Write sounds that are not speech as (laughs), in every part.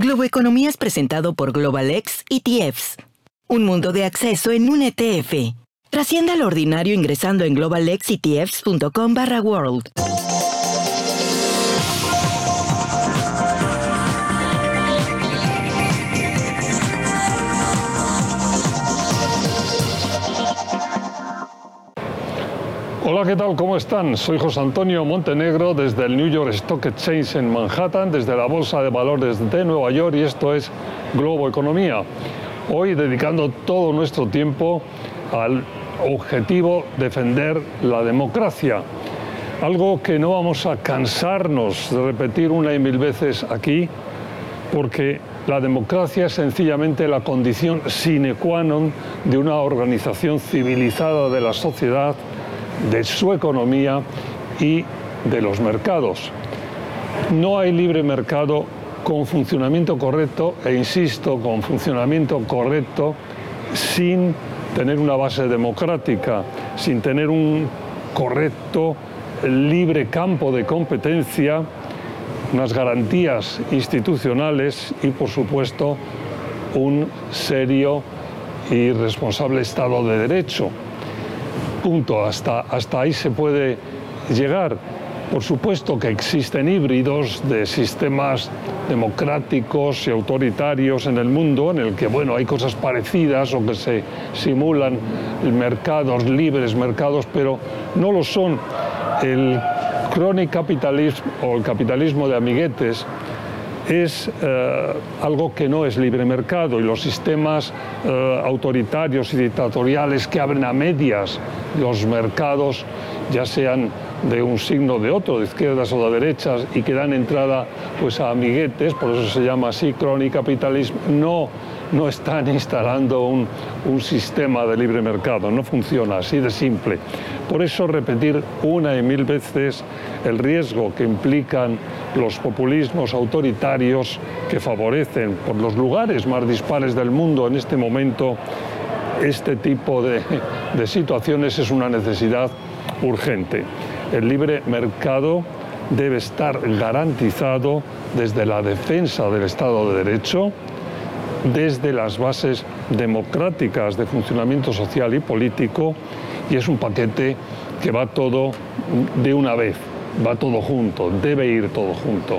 Globo Economía es presentado por GlobalX ETFs. Un mundo de acceso en un ETF. Trascienda lo ordinario ingresando en globalxetfs.com barra world. Hola, ¿qué tal? ¿Cómo están? Soy José Antonio Montenegro desde el New York Stock Exchange en Manhattan, desde la Bolsa de Valores de Nueva York y esto es Globo Economía. Hoy dedicando todo nuestro tiempo al objetivo defender la democracia. Algo que no vamos a cansarnos de repetir una y mil veces aquí, porque la democracia es sencillamente la condición sine qua non de una organización civilizada de la sociedad de su economía y de los mercados. No hay libre mercado con funcionamiento correcto, e insisto, con funcionamiento correcto, sin tener una base democrática, sin tener un correcto, libre campo de competencia, unas garantías institucionales y, por supuesto, un serio y responsable Estado de Derecho hasta, hasta ahí se puede llegar. Por supuesto que existen híbridos de sistemas democráticos y autoritarios en el mundo, en el que bueno, hay cosas parecidas o que se simulan mercados libres, mercados, pero no lo son. El capitalismo o el capitalismo de amiguetes es eh, algo que no es libre mercado y los sistemas eh, autoritarios y dictatoriales que abren a medias los mercados, ya sean de un signo o de otro, de izquierdas o de derechas, y que dan entrada pues, a amiguetes, por eso se llama así capitalismo, no no están instalando un, sistema de libre mercado, no funciona así de simple. Por eso repetir una y mil veces el riesgo que implican los populismos autoritarios que favorecen por los lugares más dispares del mundo en este momento este tipo de, de situaciones es una necesidad urgente. El libre mercado debe estar garantizado desde la defensa del Estado de Derecho, desde las bases democráticas de funcionamiento social y político y es un paquete que va todo de una vez, va todo junto, debe ir todo junto.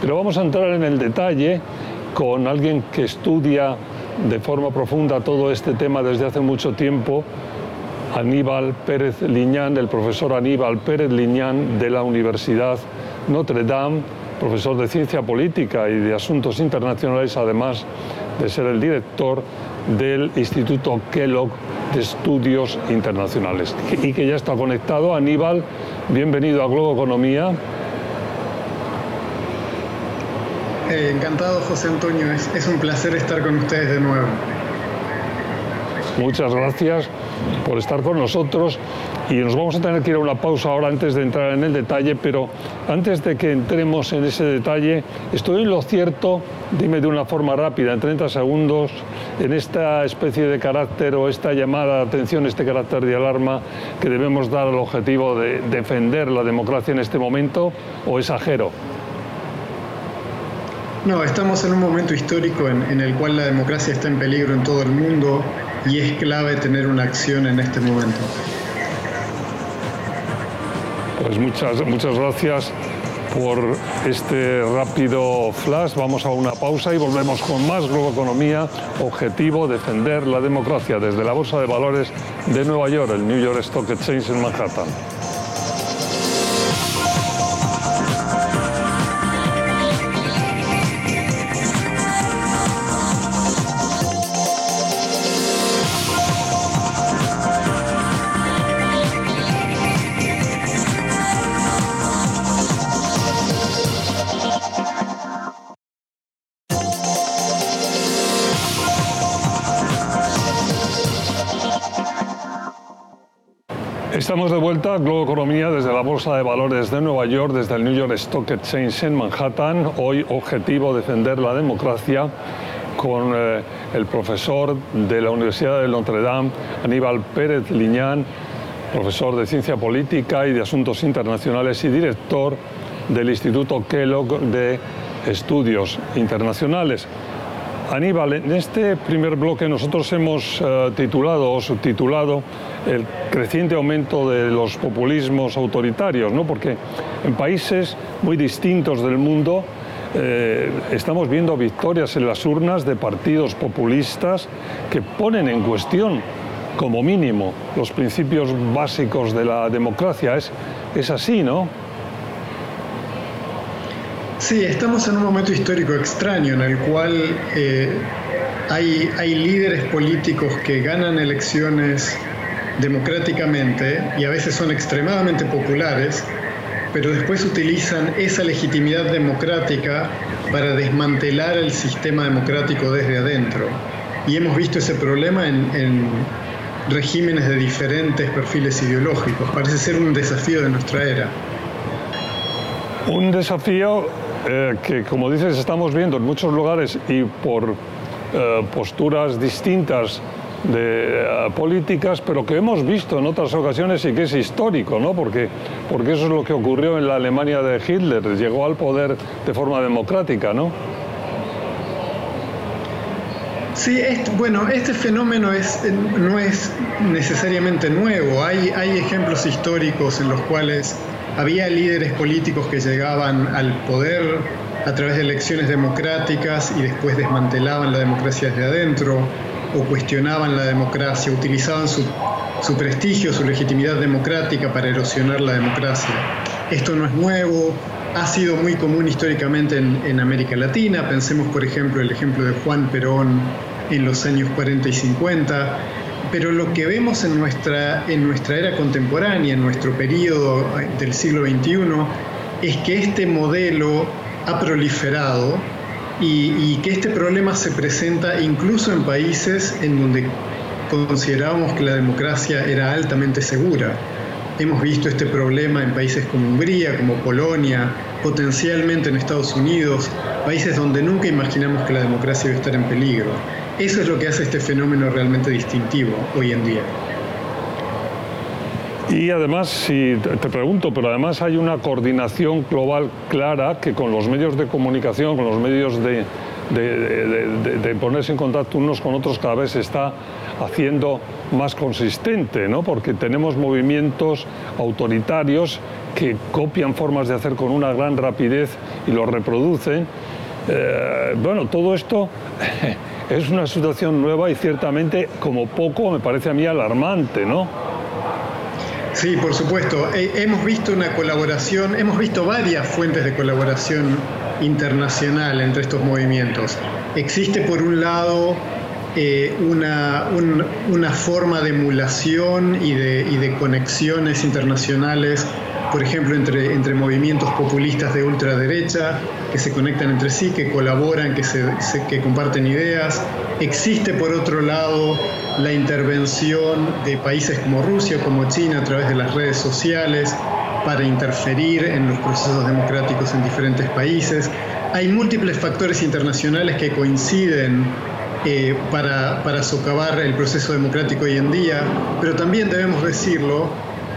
Pero vamos a entrar en el detalle con alguien que estudia de forma profunda todo este tema desde hace mucho tiempo, Aníbal Pérez Liñán, el profesor Aníbal Pérez Liñán de la Universidad Notre Dame, profesor de ciencia política y de asuntos internacionales, además de ser el director del Instituto Kellogg de Estudios Internacionales y que ya está conectado. Aníbal, bienvenido a Globo Economía. Eh, encantado, José Antonio. es un placer estar con ustedes de nuevo. Muchas gracias por estar con nosotros y nos vamos a tener que ir a una pausa ahora antes de entrar en el detalle, pero antes de que entremos en ese detalle, estoy en lo cierto, dime de una forma rápida, en 30 segundos, en esta especie de carácter o esta llamada de atención, este carácter de alarma que debemos dar al objetivo de defender la democracia en este momento, o exagero. No, estamos en un momento histórico en, en el cual la democracia está en peligro en todo el mundo y es clave tener una acción en este momento. Pues muchas, muchas gracias por este rápido flash. Vamos a una pausa y volvemos con más Globo Economía. Objetivo, defender la democracia desde la Bolsa de Valores de Nueva York, el New York Stock Exchange en Manhattan. De vuelta a Globo Economía desde la Bolsa de Valores de Nueva York, desde el New York Stock Exchange en Manhattan. Hoy objetivo defender la democracia con eh, el profesor de la Universidad de Notre Dame, Aníbal Pérez Liñán, profesor de Ciencia Política y de Asuntos Internacionales y director del Instituto Kellogg de estudios internacionales. Aníbal, en este primer bloque nosotros hemos eh, titulado o subtitulado el creciente aumento de los populismos autoritarios, ¿no? porque en países muy distintos del mundo eh, estamos viendo victorias en las urnas de partidos populistas que ponen en cuestión, como mínimo, los principios básicos de la democracia. Es, es así, ¿no? Sí, estamos en un momento histórico extraño en el cual eh, hay, hay líderes políticos que ganan elecciones democráticamente y a veces son extremadamente populares, pero después utilizan esa legitimidad democrática para desmantelar el sistema democrático desde adentro. Y hemos visto ese problema en, regímenes de diferentes perfiles ideológicos. Parece ser un desafío de nuestra era. Un desafío eh, que, como dices, estamos viendo en muchos lugares y por eh, posturas distintas de eh, políticas, pero que hemos visto en otras ocasiones y que es histórico, ¿no? Porque, porque eso es lo que ocurrió en la Alemania de Hitler, llegó al poder de forma democrática, ¿no? Sí, bueno, este fenómeno es, no es necesariamente nuevo. Hay, hay ejemplos históricos en los cuales había líderes políticos que llegaban al poder a través de elecciones democráticas y después desmantelaban la democracia desde adentro o cuestionaban la democracia, utilizaban su, prestigio, su legitimidad democrática para erosionar la democracia. Esto no es nuevo, ha sido muy común históricamente en, en, América Latina. Pensemos, por ejemplo, el ejemplo de Juan Perón en los años 40 y 50. Pero lo que vemos en nuestra, en nuestra era contemporánea, en nuestro periodo del siglo XXI, es que este modelo ha proliferado y, que este problema se presenta incluso en países en donde considerábamos que la democracia era altamente segura. Hemos visto este problema en países como Hungría, como Polonia, potencialmente en Estados Unidos, países donde nunca imaginamos que la democracia iba a estar en peligro. Eso es lo que hace este fenómeno realmente distintivo hoy en día. Y además, si te pregunto, pero además hay una coordinación global clara que con los medios de comunicación, con los medios de, ponerse en contacto unos con otros cada vez se está haciendo más consistente, ¿no? porque tenemos movimientos autoritarios que copian formas de hacer con una gran rapidez y lo reproducen. Eh, bueno, todo esto es una situación nueva y ciertamente como poco me parece a mí alarmante, ¿no? Sí, por supuesto. hemos visto una colaboración, hemos visto varias fuentes de colaboración internacional entre estos movimientos. Existe por un lado eh, una, una, forma de emulación y de, y de, conexiones internacionales, por ejemplo, entre, entre movimientos populistas de ultraderecha que se conectan entre sí, que colaboran, que, se, que comparten ideas. Existe por otro lado la intervención de países como Rusia, como China, a través de las redes sociales para interferir en los procesos democráticos en diferentes países. Hay múltiples factores internacionales que coinciden eh, para, para socavar el proceso democrático hoy en día, pero también debemos decirlo,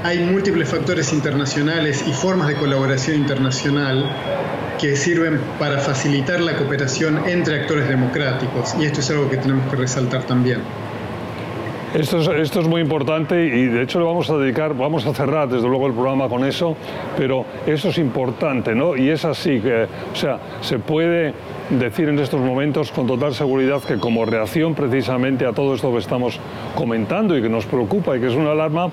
hay múltiples factores internacionales y formas de colaboración internacional que sirven para facilitar la cooperación entre actores democráticos y esto es algo que tenemos que resaltar también. Esto es, esto es, muy importante y de hecho le vamos a dedicar, vamos a cerrar desde luego el programa con eso, pero eso es importante, ¿no? Y es así que, o sea, se puede decir en estos momentos con total seguridad que como reacción precisamente a todo esto que estamos comentando y que nos preocupa y que es una alarma,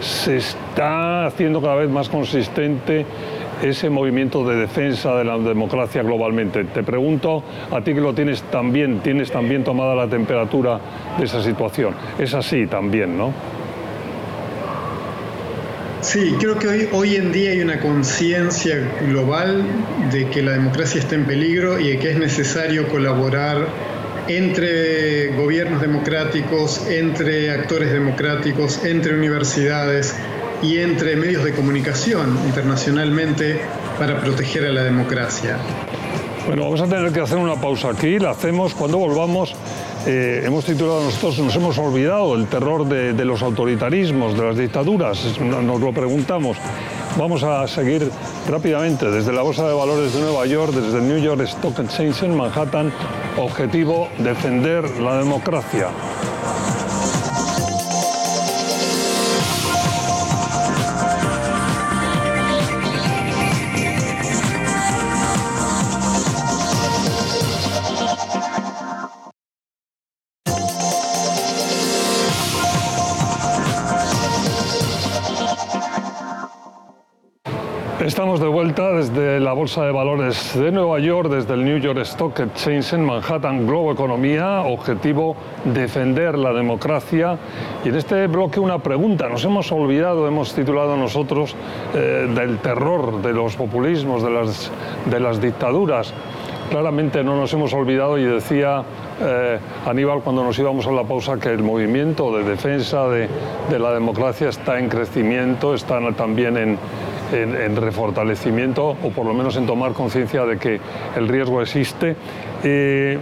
se está haciendo cada vez más consistente ese movimiento de defensa de la democracia globalmente. Te pregunto, a ti que lo tienes también, tienes también tomada la temperatura de esa situación. Es así también, ¿no? Sí, creo que hoy, hoy en día hay una conciencia global de que la democracia está en peligro y de que es necesario colaborar entre gobiernos democráticos, entre actores democráticos, entre universidades, y entre medios de comunicación internacionalmente para proteger a la democracia. Bueno, vamos a tener que hacer una pausa aquí, la hacemos cuando volvamos. Eh, hemos titulado nosotros, nos hemos olvidado el terror de, los autoritarismos, de las dictaduras, nos lo preguntamos. Vamos a seguir rápidamente desde la Bolsa de Valores de Nueva York, desde el New York Stock Exchange en Manhattan. Objetivo, defender la democracia. Vuelta desde la Bolsa de Valores de Nueva York, desde el New York Stock Exchange en Manhattan, Globo Economía, objetivo defender la democracia. Y en este bloque una pregunta, nos hemos olvidado, hemos titulado nosotros eh, del terror, de los populismos, de las, de las dictaduras. Claramente no nos hemos olvidado y decía eh, Aníbal cuando nos íbamos a la pausa que el movimiento de defensa de, de la democracia está en crecimiento, está también en, en, refortalecimiento o por lo menos en tomar conciencia de que el riesgo existe. Eh,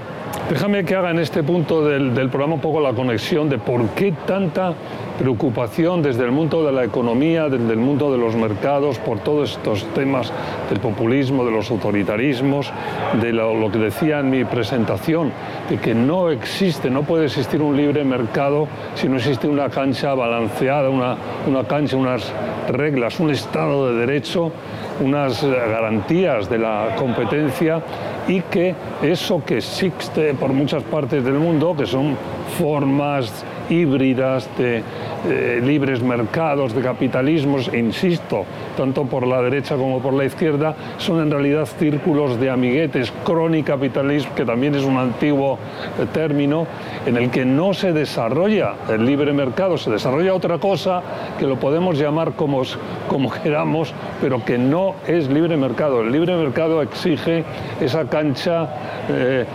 déjame que haga en este punto del, programa un poco la conexión de por qué tanta preocupación desde el mundo de la economía, desde el mundo de los mercados, por todos estos temas del populismo, de los autoritarismos, de lo, lo que decía en mi presentación, de que no existe, no puede existir un libre mercado si no existe una cancha balanceada, una, una cancha, unas reglas, un Estado de Derecho, unas garantías de la competencia y que eso que existe por muchas partes del mundo, que son formas híbridas de eh, libres mercados, de capitalismos, insisto, tanto por la derecha como por la izquierda, son en realidad círculos de amiguetes, cronicapitalismo, que también es un antiguo eh, término, en el que no se desarrolla el libre mercado, se desarrolla otra cosa que lo podemos llamar como, como queramos, pero que no es libre mercado. El libre mercado exige esa cancha eh,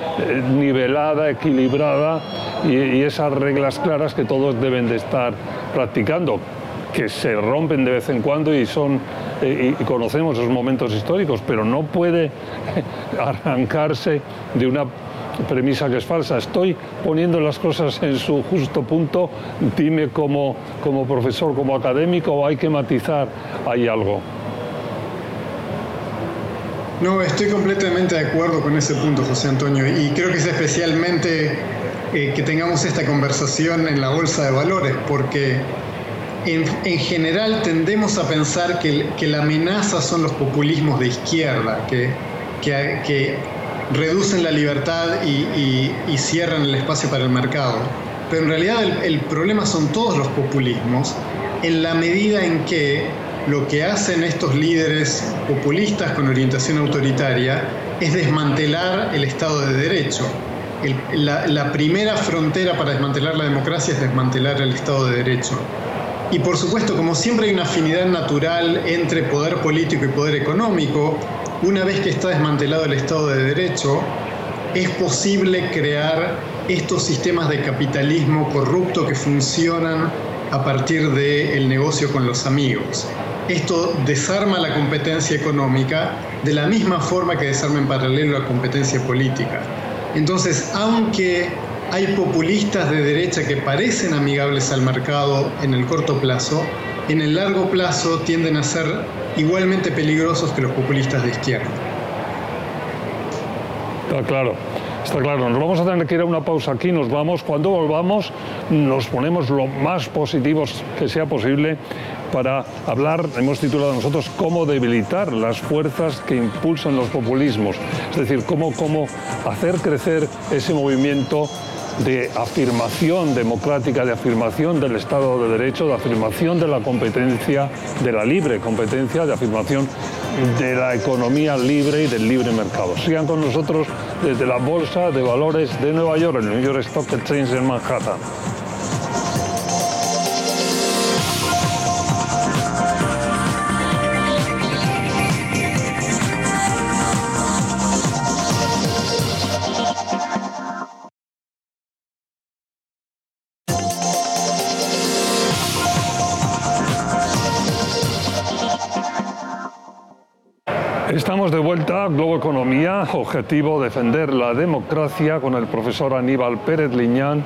nivelada, equilibrada y, esas reglas claras que todos deben de estar practicando, que se rompen de vez en cuando y son eh, y conocemos esos momentos históricos, pero no puede (laughs) arrancarse de una premisa que es falsa. Estoy poniendo las cosas en su justo punto. Dime como, como profesor, como académico, hay que matizar, hay algo. No, estoy completamente de acuerdo con ese punto, José Antonio, y creo que es especialmente eh, que tengamos esta conversación en la bolsa de valores, porque en, en general tendemos a pensar que, que, la amenaza son los populismos de izquierda, que, que, que reducen la libertad y, y, y, cierran el espacio para el mercado. Pero en realidad el, el problema son todos los populismos, en la medida en que lo que hacen estos líderes populistas con orientación autoritaria es desmantelar el Estado de Derecho la, la primera frontera para desmantelar la democracia es desmantelar el Estado de Derecho. Y por supuesto, como siempre hay una afinidad natural entre poder político y poder económico, una vez que está desmantelado el Estado de Derecho, es posible crear estos sistemas de capitalismo corrupto que funcionan a partir del negocio con los amigos. Esto desarma la competencia económica de la misma forma que desarma en paralelo la competencia política. Entonces, aunque hay populistas de derecha que parecen amigables al mercado en el corto plazo, en el largo plazo tienden a ser igualmente peligrosos que los populistas de izquierda. Está claro. Está claro, nos vamos a tener que ir a una pausa aquí, nos vamos, cuando volvamos nos ponemos lo más positivos que sea posible para hablar, hemos titulado nosotros, cómo debilitar las fuerzas que impulsan los populismos, es decir, cómo, cómo hacer crecer ese movimiento de afirmación democrática, de afirmación del Estado de Derecho, de afirmación de la competencia, de la libre competencia, de afirmación de la economía libre y del libre mercado. Sigan con nosotros desde la Bolsa de Valores de Nueva York, el New York Stock Exchange en Manhattan. Estamos de vuelta, Globo Economía, objetivo defender la democracia con el profesor Aníbal Pérez Liñán,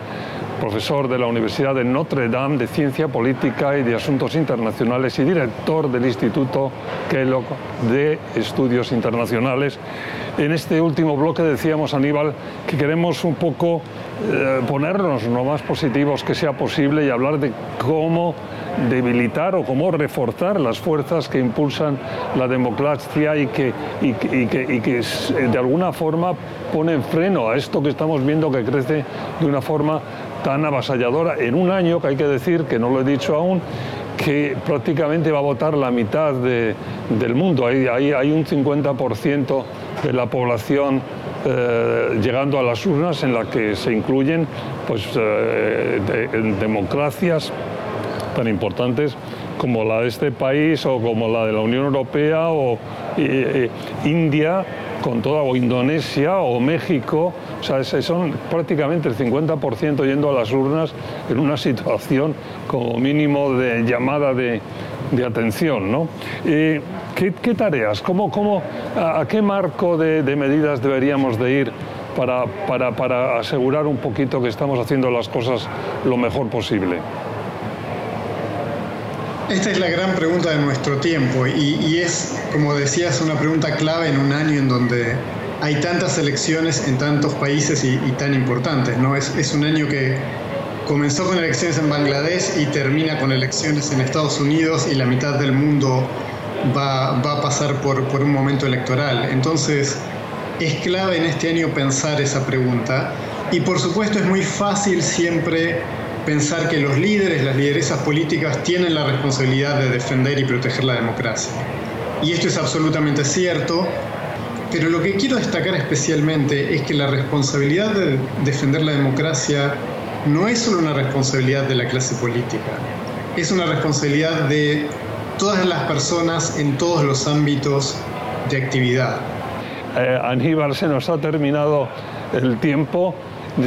profesor de la Universidad de Notre Dame de Ciencia Política y de Asuntos Internacionales y director del Instituto Kellogg de Estudios Internacionales. En este último bloque decíamos, Aníbal, que queremos un poco eh, ponernos lo más positivos que sea posible y hablar de cómo debilitar o cómo reforzar las fuerzas que impulsan la democracia y que, que, de alguna forma ponen freno a esto que estamos viendo que crece de una forma tan avasalladora en un año que hay que decir, que no lo he dicho aún, que prácticamente va a votar la mitad del mundo. Hay un 50% de la población eh, llegando a las urnas en la que se incluyen pues, eh, democracias tan importantes como la de este país o como la de la Unión Europea o India con toda o Indonesia o México, o sea, son prácticamente el 50% yendo a las urnas en una situación como mínimo de llamada de, atención. ¿no? ¿qué, tareas? ¿Cómo, a, qué marco de, medidas deberíamos de ir para asegurar un poquito que estamos haciendo las cosas lo mejor posible? Esta es la gran pregunta de nuestro tiempo y, es, como decías, una pregunta clave en un año en donde hay tantas elecciones en tantos países y, tan importantes. ¿no? Es, es, un año que comenzó con elecciones en Bangladesh y termina con elecciones en Estados Unidos y la mitad del mundo va, va a pasar por, por un momento electoral. Entonces, es clave en este año pensar esa pregunta y por supuesto es muy fácil siempre pensar que los líderes, las lideresas políticas tienen la responsabilidad de defender y proteger la democracia. Y esto es absolutamente cierto, pero lo que quiero destacar especialmente es que la responsabilidad de defender la democracia no es solo una responsabilidad de la clase política, es una responsabilidad de todas las personas en todos los ámbitos de actividad. Eh, Aníbal, se nos ha terminado el tiempo.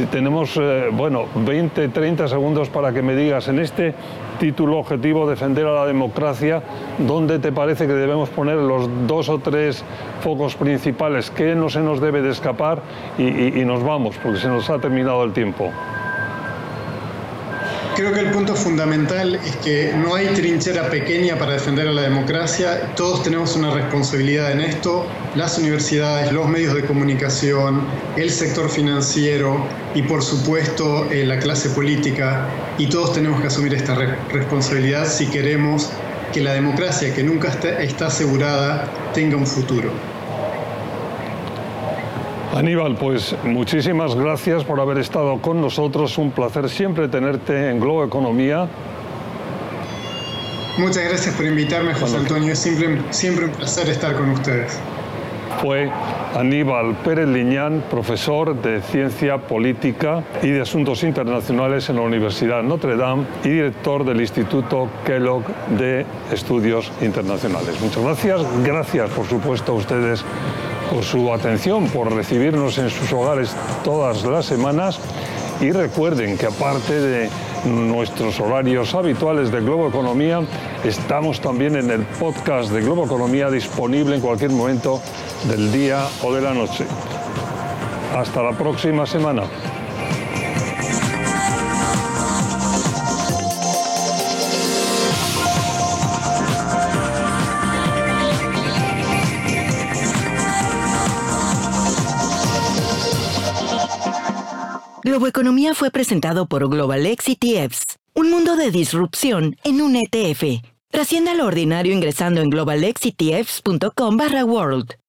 Tenemos, eh, bueno, 20, 30 segundos para que me digas en este título objetivo, defender a la democracia, ¿dónde te parece que debemos poner los dos o tres focos principales? ¿Qué no se nos debe de escapar? y nos vamos, porque se nos ha terminado el tiempo. Creo que el punto fundamental es que no hay trinchera pequeña para defender a la democracia. Todos tenemos una responsabilidad en esto. Las universidades, los medios de comunicación, el sector financiero y por supuesto eh, la clase política. Y todos tenemos que asumir esta responsabilidad si queremos que la democracia, que nunca está asegurada, tenga un futuro. Aníbal, pues muchísimas gracias por haber estado con nosotros. Un placer siempre tenerte en Globo Economía. Muchas gracias por invitarme, José Antonio. Es siempre, siempre un placer estar con ustedes. Fue Aníbal Pérez Liñán, profesor de Ciencia Política y de Asuntos Internacionales en la Universidad Notre Dame y director del Instituto Kellogg de Estudios Internacionales. Muchas gracias. Gracias, por supuesto, a ustedes por su atención, por recibirnos en sus hogares todas las semanas y recuerden que aparte de nuestros horarios habituales de Globo Economía, estamos también en el podcast de Globo Economía disponible en cualquier momento del día o de la noche. Hasta la próxima semana. Globo Economía fue presentado por GlobalX ETFs, un mundo de disrupción en un ETF. Trascienda lo ordinario ingresando en globalexetfs.com barra world.